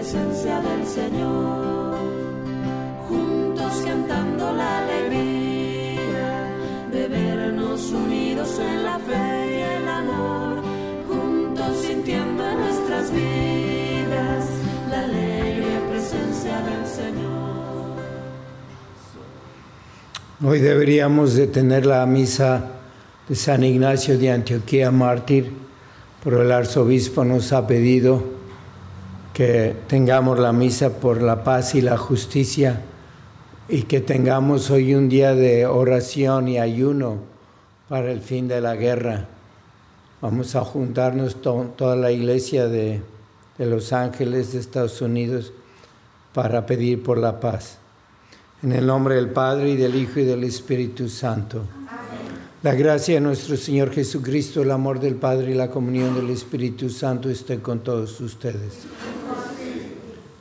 Presencia del Señor, juntos cantando la alegría de vernos unidos en la fe y el amor, juntos sintiendo en nuestras vidas la alegre presencia del Señor. Hoy deberíamos de tener la misa de San Ignacio de Antioquía, mártir, pero el arzobispo nos ha pedido que tengamos la misa por la paz y la justicia y que tengamos hoy un día de oración y ayuno para el fin de la guerra. Vamos a juntarnos toda la iglesia de, de Los Ángeles de Estados Unidos para pedir por la paz. En el nombre del Padre y del Hijo y del Espíritu Santo. La gracia de nuestro Señor Jesucristo, el amor del Padre y la comunión del Espíritu Santo esté con todos ustedes.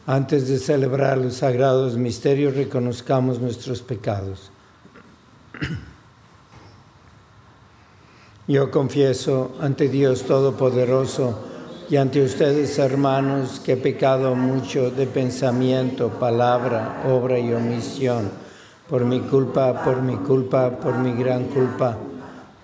Antes de celebrar los sagrados misterios, reconozcamos nuestros pecados. Yo confieso ante Dios Todopoderoso y ante ustedes, hermanos, que he pecado mucho de pensamiento, palabra, obra y omisión, por mi culpa, por mi culpa, por mi gran culpa.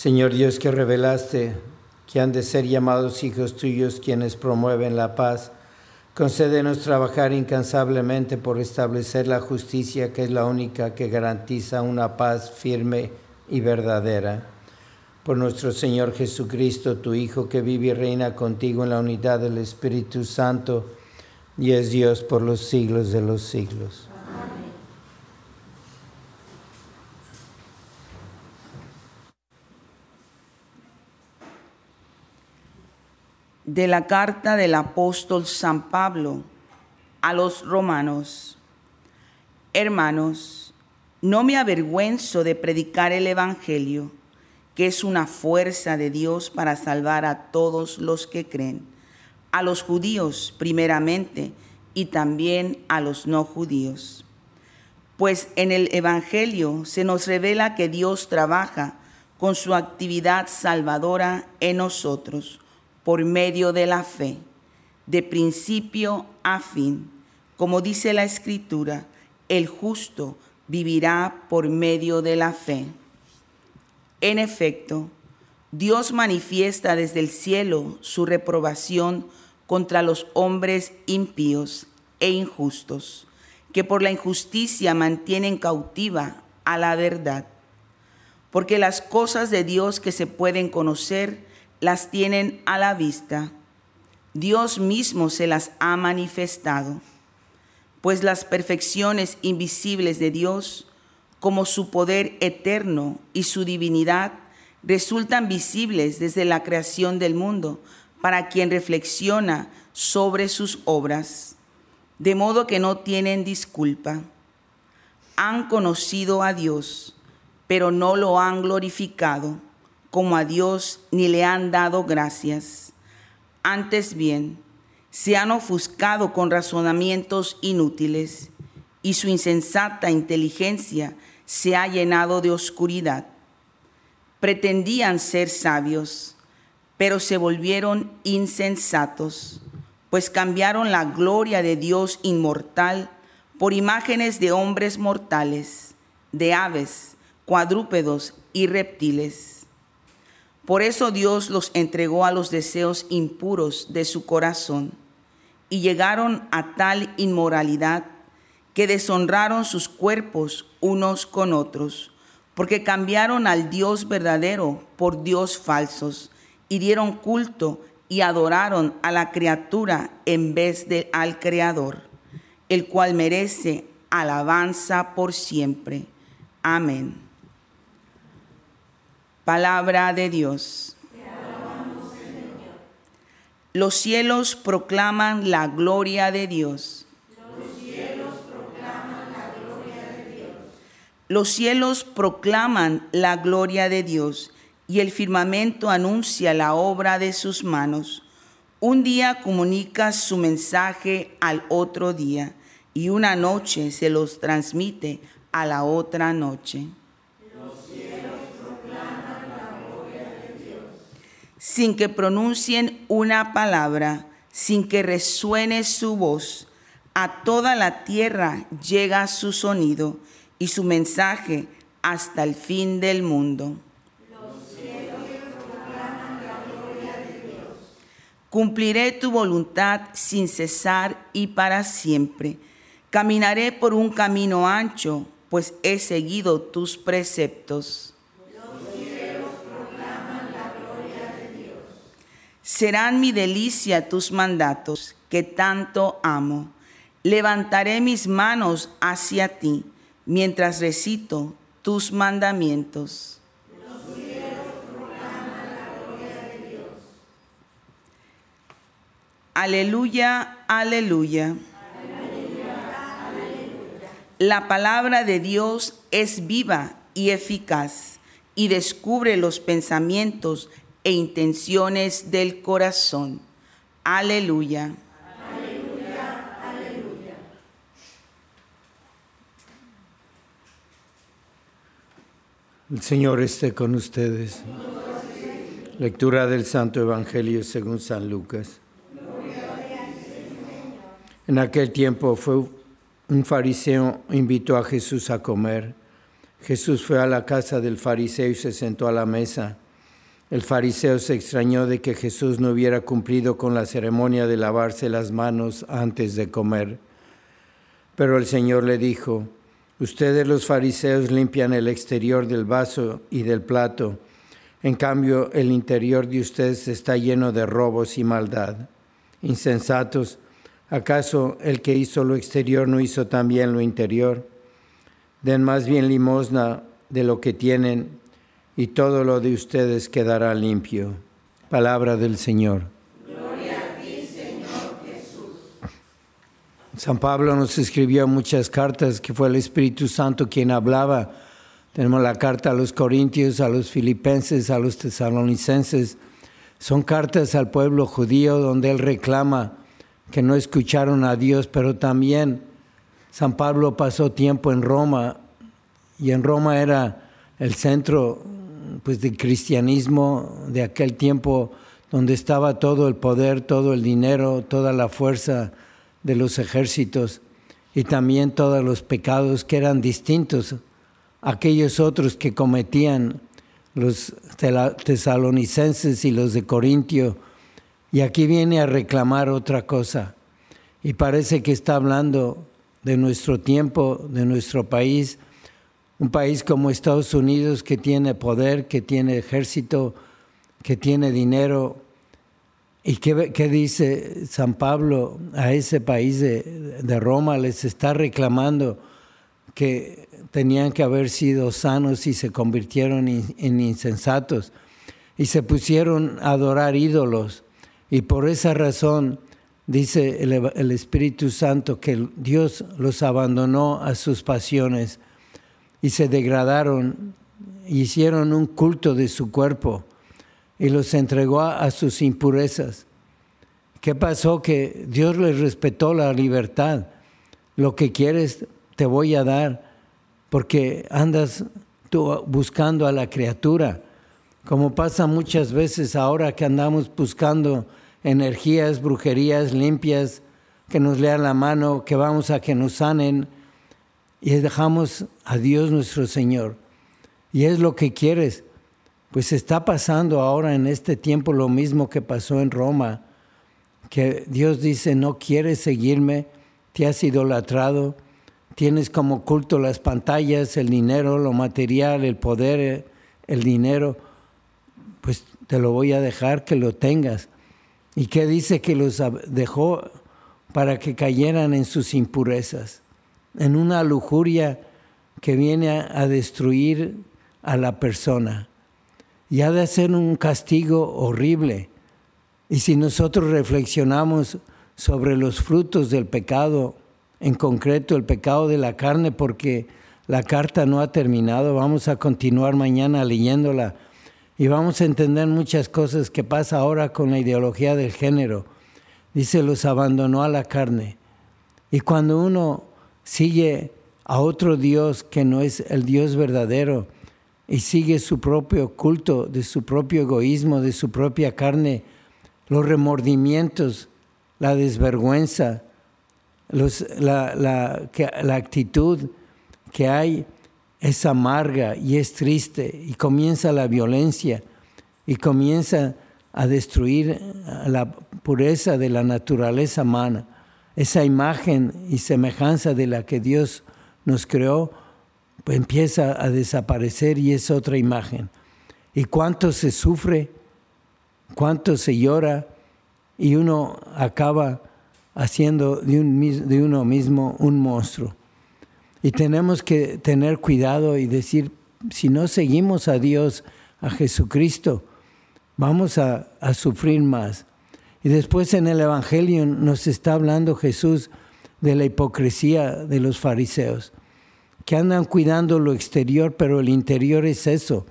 Señor Dios que revelaste que han de ser llamados hijos tuyos quienes promueven la paz, concédenos trabajar incansablemente por establecer la justicia que es la única que garantiza una paz firme y verdadera. Por nuestro Señor Jesucristo, tu Hijo, que vive y reina contigo en la unidad del Espíritu Santo, y es Dios por los siglos de los siglos. De la carta del apóstol San Pablo a los romanos. Hermanos, no me avergüenzo de predicar el Evangelio, que es una fuerza de Dios para salvar a todos los que creen, a los judíos primeramente y también a los no judíos. Pues en el Evangelio se nos revela que Dios trabaja con su actividad salvadora en nosotros por medio de la fe, de principio a fin. Como dice la Escritura, el justo vivirá por medio de la fe. En efecto, Dios manifiesta desde el cielo su reprobación contra los hombres impíos e injustos, que por la injusticia mantienen cautiva a la verdad. porque las cosas de Dios que se pueden conocer las tienen a la vista. Dios mismo se las ha manifestado, pues las perfecciones invisibles de Dios, como su poder eterno y su divinidad, resultan visibles desde la creación del mundo para quien reflexiona sobre sus obras, de modo que no tienen disculpa. Han conocido a Dios, pero no lo han glorificado como a Dios ni le han dado gracias. Antes bien, se han ofuscado con razonamientos inútiles y su insensata inteligencia se ha llenado de oscuridad. Pretendían ser sabios, pero se volvieron insensatos, pues cambiaron la gloria de Dios inmortal por imágenes de hombres mortales, de aves, cuadrúpedos y reptiles. Por eso Dios los entregó a los deseos impuros de su corazón y llegaron a tal inmoralidad que deshonraron sus cuerpos unos con otros, porque cambiaron al Dios verdadero por Dios falsos y dieron culto y adoraron a la criatura en vez de al Creador, el cual merece alabanza por siempre. Amén. Palabra de Dios. Los cielos proclaman la gloria de Dios. Los cielos proclaman la gloria de Dios. Y el firmamento anuncia la obra de sus manos. Un día comunica su mensaje al otro día y una noche se los transmite a la otra noche. Los cielos proclaman la gloria de Dios. Sin que pronuncien una palabra, sin que resuene su voz, a toda la tierra llega su sonido y su mensaje hasta el fin del mundo. Cumpliré tu voluntad sin cesar y para siempre. Caminaré por un camino ancho, pues he seguido tus preceptos. Serán mi delicia tus mandatos, que tanto amo. Levantaré mis manos hacia ti, mientras recito tus mandamientos. Aleluya, aleluya. La palabra de Dios es viva y eficaz y descubre los pensamientos e intenciones del corazón. Aleluya. Aleluya, aleluya. El Señor esté con ustedes. Lectura del Santo Evangelio según San Lucas. En aquel tiempo fue un fariseo invitó a Jesús a comer. Jesús fue a la casa del fariseo y se sentó a la mesa. El fariseo se extrañó de que Jesús no hubiera cumplido con la ceremonia de lavarse las manos antes de comer. Pero el Señor le dijo, ustedes los fariseos limpian el exterior del vaso y del plato, en cambio el interior de ustedes está lleno de robos y maldad. Insensatos, ¿acaso el que hizo lo exterior no hizo también lo interior? Den más bien limosna de lo que tienen y todo lo de ustedes quedará limpio. Palabra del Señor. San Pablo nos escribió muchas cartas que fue el Espíritu Santo quien hablaba. Tenemos la carta a los Corintios, a los Filipenses, a los Tesalonicenses. Son cartas al pueblo judío donde él reclama que no escucharon a Dios, pero también San Pablo pasó tiempo en Roma y en Roma era el centro pues del cristianismo de aquel tiempo donde estaba todo el poder, todo el dinero, toda la fuerza de los ejércitos y también todos los pecados que eran distintos a aquellos otros que cometían los tesalonicenses y los de Corintio. Y aquí viene a reclamar otra cosa. Y parece que está hablando de nuestro tiempo, de nuestro país, un país como Estados Unidos que tiene poder, que tiene ejército, que tiene dinero. ¿Y qué, dice San Pablo a ese país de Roma? Les está reclamando que tenían que haber sido sanos y se convirtieron en insensatos y se pusieron a adorar ídolos. Y por esa razón dice el, Espíritu Santo que Dios los abandonó a sus pasiones y se degradaron, hicieron un culto de su cuerpo y los entregó a sus impurezas. ¿Qué pasó? Que Dios les respetó la libertad. Lo que quieres te voy a dar porque andas tú buscando a la criatura, como pasa muchas veces ahora que andamos buscando energías, brujerías limpias, que nos lean la mano, que vamos a que nos sanen y dejamos a Dios nuestro Señor. Y es lo que quieres. Pues está pasando ahora en este tiempo lo mismo que pasó en Roma, que Dios dice, no quieres seguirme, te has idolatrado, tienes como culto las pantallas, el dinero, lo material, el poder, el dinero, pues te lo voy a dejar que lo tengas. ¿Y qué dice que los dejó para que cayeran en sus impurezas? En una lujuria que viene a, destruir a la persona. Y ha de ser un castigo horrible. Y si nosotros reflexionamos sobre los frutos del pecado, en concreto el pecado de la carne, porque la carta no ha terminado, vamos a continuar mañana leyéndola y vamos a entender muchas cosas que pasa ahora con la ideología del género. Dice, los abandonó a la carne. Y cuando uno sigue a otro Dios que no es el Dios verdadero y sigue su propio culto, de su propio egoísmo, de su propia carne, los remordimientos, la desvergüenza, los, la, la, la actitud que hay es amarga y es triste y comienza la violencia y comienza a destruir la pureza de la naturaleza humana. Esa imagen y semejanza de la que Dios nos creó pues empieza a desaparecer y es otra imagen. Y cuánto se sufre, cuánto se llora y uno acaba haciendo de, un, de uno mismo un monstruo. Y tenemos que tener cuidado y decir, si no seguimos a Dios, a Jesucristo, vamos a, a sufrir más. Y después en el Evangelio nos está hablando Jesús de la hipocresía de los fariseos, que andan cuidando lo exterior, pero el interior es eso,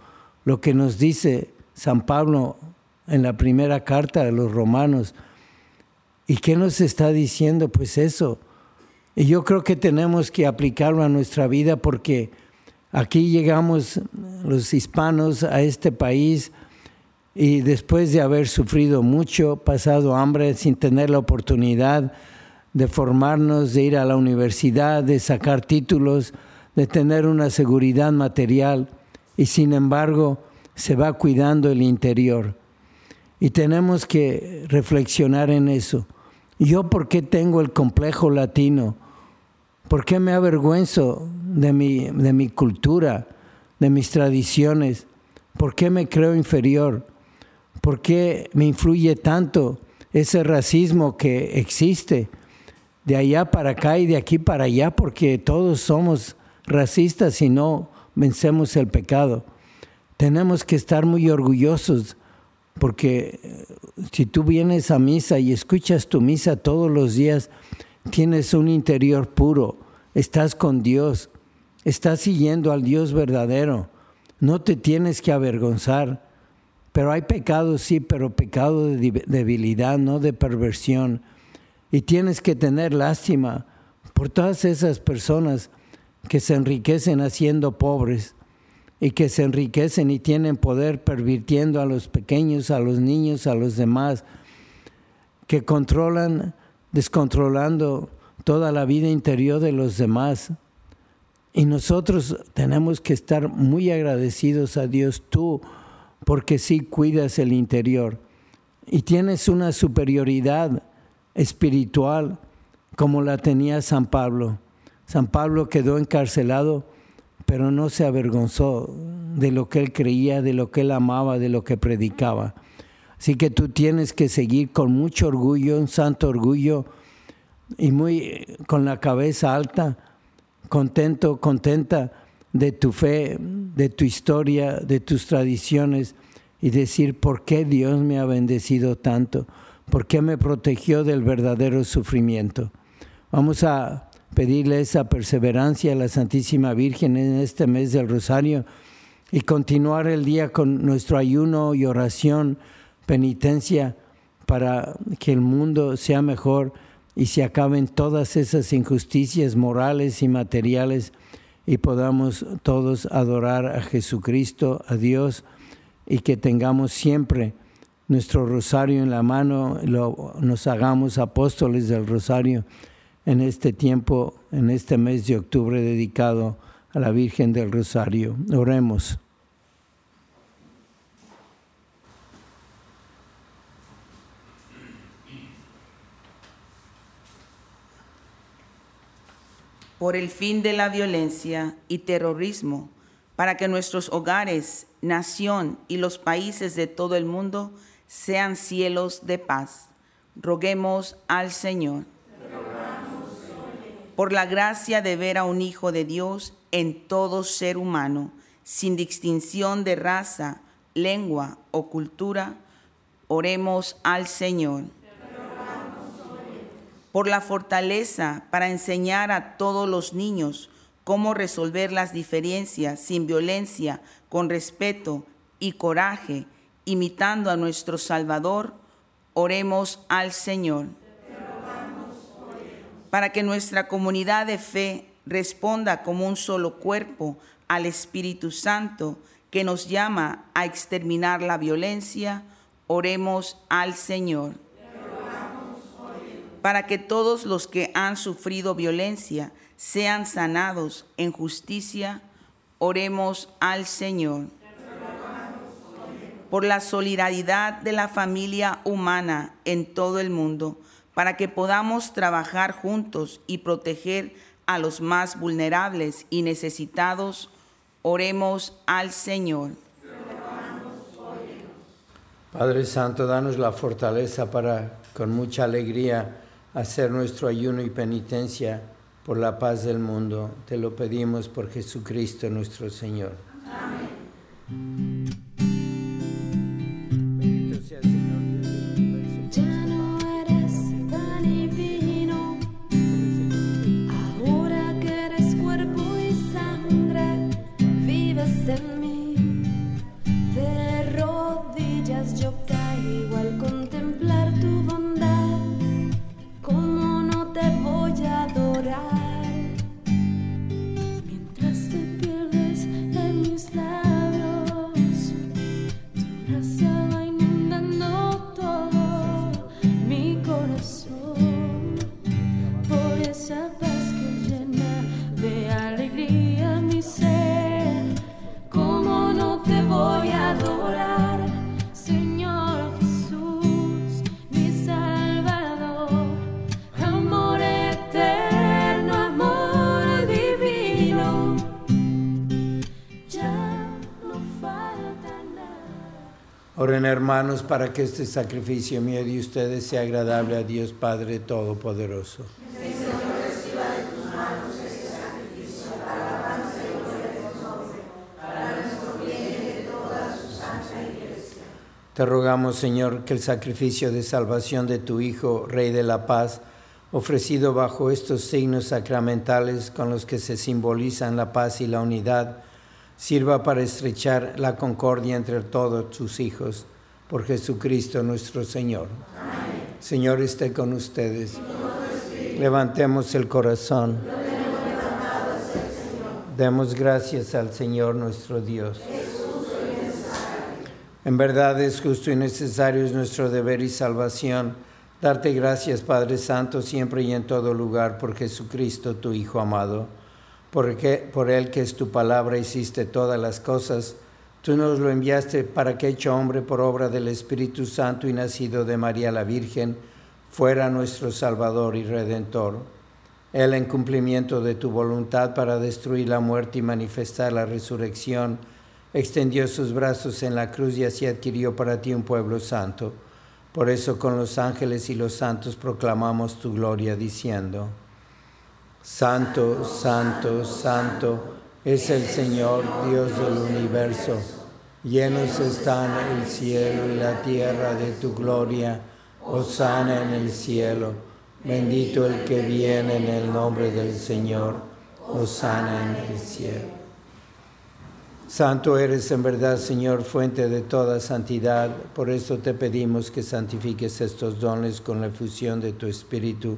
lo que nos dice San Pablo en la primera carta de los romanos. ¿Y qué nos está diciendo? Pues eso, y yo creo que tenemos que aplicarlo a nuestra vida porque aquí llegamos los hispanos a este país y después de haber sufrido mucho, pasado hambre sin tener la oportunidad de formarnos, de ir a la universidad, de sacar títulos, de tener una seguridad material y sin embargo se va cuidando el interior. Y tenemos que reflexionar en eso. ¿Yo por qué tengo el complejo latino? ¿Por qué me avergüenzo de mi, de mi cultura, de mis tradiciones? ¿Por qué me creo inferior? ¿Por qué me influye tanto ese racismo que existe de allá para acá y de aquí para allá? Porque todos somos racistas y no vencemos el pecado. Tenemos que estar muy orgullosos porque eh, si tú vienes a misa y escuchas tu misa todos los días, tienes un interior puro, estás con Dios, estás siguiendo al Dios verdadero, no te tienes que avergonzar. Pero hay pecado, sí, pero pecado de debilidad, no de perversión. Y tienes que tener lástima por todas esas personas que se enriquecen haciendo pobres y que se enriquecen y tienen poder pervirtiendo a los pequeños, a los niños, a los demás, que controlan descontrolando toda la vida interior de los demás. Y nosotros tenemos que estar muy agradecidos a Dios, tú, porque sí cuidas el interior y tienes una superioridad espiritual como la tenía San Pablo. San Pablo quedó encarcelado pero no se avergonzó de lo que él creía, de lo que él amaba, de lo que predicaba. Así que tú tienes que seguir con mucho orgullo, un santo orgullo y muy con la cabeza alta, contento, contenta de tu fe, de tu historia, de tus tradiciones y decir por qué Dios me ha bendecido tanto, por qué me protegió del verdadero sufrimiento. Vamos a pedirle esa perseverancia a la Santísima Virgen en este mes del Rosario y continuar el día con nuestro ayuno y oración, penitencia, para que el mundo sea mejor y se acaben todas esas injusticias morales y materiales y podamos todos adorar a Jesucristo, a Dios, y que tengamos siempre nuestro rosario en la mano, lo, nos hagamos apóstoles del rosario en este tiempo, en este mes de octubre dedicado a la Virgen del Rosario. Oremos. Por el fin de la violencia y terrorismo, para que nuestros hogares, nación y los países de todo el mundo sean cielos de paz. Roguemos al Señor. Por la gracia de ver a un Hijo de Dios en todo ser humano, sin distinción de raza, lengua o cultura, oremos al Señor por la fortaleza para enseñar a todos los niños cómo resolver las diferencias sin violencia, con respeto y coraje, imitando a nuestro Salvador, oremos al Señor. Para que nuestra comunidad de fe responda como un solo cuerpo al Espíritu Santo que nos llama a exterminar la violencia, oremos al Señor para que todos los que han sufrido violencia sean sanados en justicia, oremos al Señor. Por la solidaridad de la familia humana en todo el mundo, para que podamos trabajar juntos y proteger a los más vulnerables y necesitados, oremos al Señor. Padre Santo, danos la fortaleza para, con mucha alegría, hacer nuestro ayuno y penitencia por la paz del mundo. Te lo pedimos por Jesucristo nuestro Señor. Hermanos para que este sacrificio mío de ustedes sea agradable a Dios Padre Todopoderoso. Te rogamos, Señor, que el sacrificio de salvación de tu Hijo, Rey de la Paz, ofrecido bajo estos signos sacramentales con los que se simbolizan la paz y la unidad, sirva para estrechar la concordia entre todos tus hijos, por Jesucristo nuestro Señor. Señor esté con ustedes. Levantemos el corazón. Demos gracias al Señor nuestro Dios. En verdad es justo y necesario, es nuestro deber y salvación, darte gracias, Padre Santo, siempre y en todo lugar, por Jesucristo, tu Hijo amado, porque por Él que es tu palabra hiciste todas las cosas. Tú nos lo enviaste para que, hecho hombre por obra del Espíritu Santo y nacido de María la Virgen, fuera nuestro Salvador y Redentor. Él en cumplimiento de tu voluntad para destruir la muerte y manifestar la resurrección, extendió sus brazos en la cruz y así adquirió para ti un pueblo santo. Por eso con los ángeles y los santos proclamamos tu gloria diciendo, Santo, santo, santo es el Señor Dios del universo. Llenos están el cielo y la tierra de tu gloria. Osana en el cielo. Bendito el que viene en el nombre del Señor. Osana en el cielo. Santo eres en verdad, Señor, fuente de toda santidad. Por eso te pedimos que santifiques estos dones con la efusión de tu Espíritu,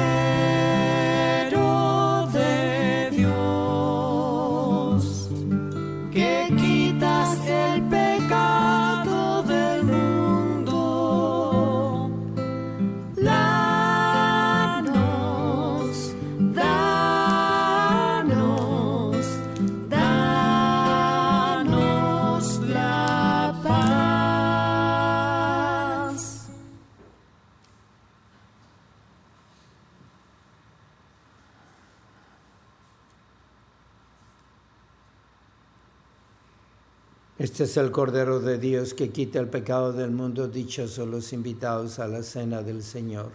Este es el Cordero de Dios que quita el pecado del mundo. Dichosos los invitados a la cena del Señor.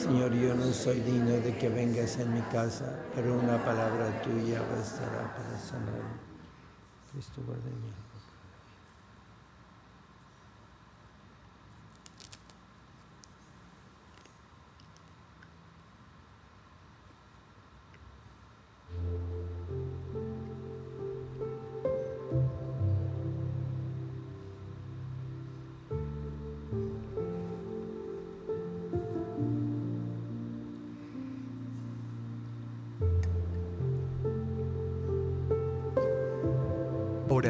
Señor, yo no soy digno de que vengas en mi casa, pero una palabra tuya bastará para sanarme. Cristo guarde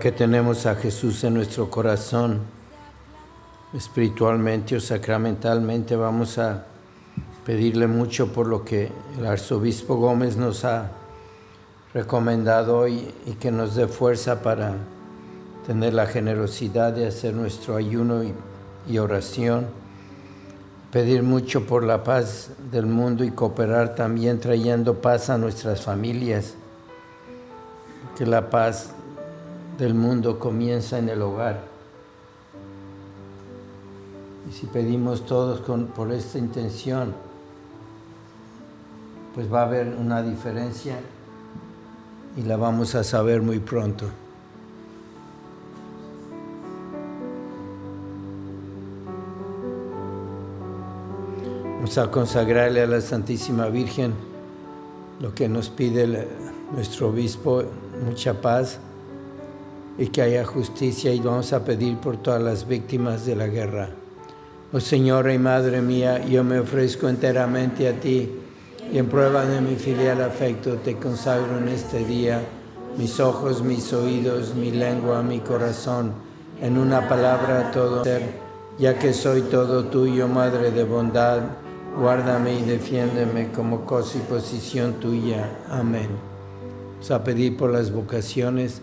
Que tenemos a Jesús en nuestro corazón, espiritualmente o sacramentalmente, vamos a pedirle mucho por lo que el arzobispo Gómez nos ha recomendado hoy y que nos dé fuerza para tener la generosidad de hacer nuestro ayuno y, y oración. Pedir mucho por la paz del mundo y cooperar también trayendo paz a nuestras familias. Que la paz del mundo comienza en el hogar. Y si pedimos todos por esta intención, pues va a haber una diferencia y la vamos a saber muy pronto. Vamos a consagrarle a la Santísima Virgen lo que nos pide nuestro obispo, mucha paz y que haya justicia y vamos a pedir por todas las víctimas de la guerra. Oh Señora y Madre mía, yo me ofrezco enteramente a ti y en prueba de mi filial afecto te consagro en este día mis ojos, mis oídos, mi lengua, mi corazón, en una palabra todo ser, ya que soy todo tuyo, Madre de bondad, guárdame y defiéndeme como cosa y posición tuya. Amén. Vamos a pedir por las vocaciones.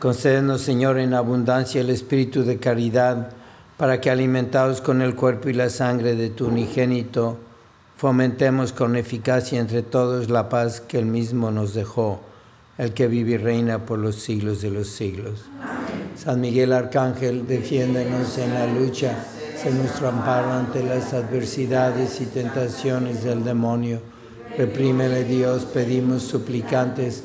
Concédenos, Señor, en abundancia el espíritu de caridad, para que alimentados con el cuerpo y la sangre de tu unigénito, fomentemos con eficacia entre todos la paz que él mismo nos dejó, el que vive y reina por los siglos de los siglos. San Miguel Arcángel, defiéndenos en la lucha, sé nuestro amparo ante las adversidades y tentaciones del demonio. Reprímele Dios, pedimos suplicantes,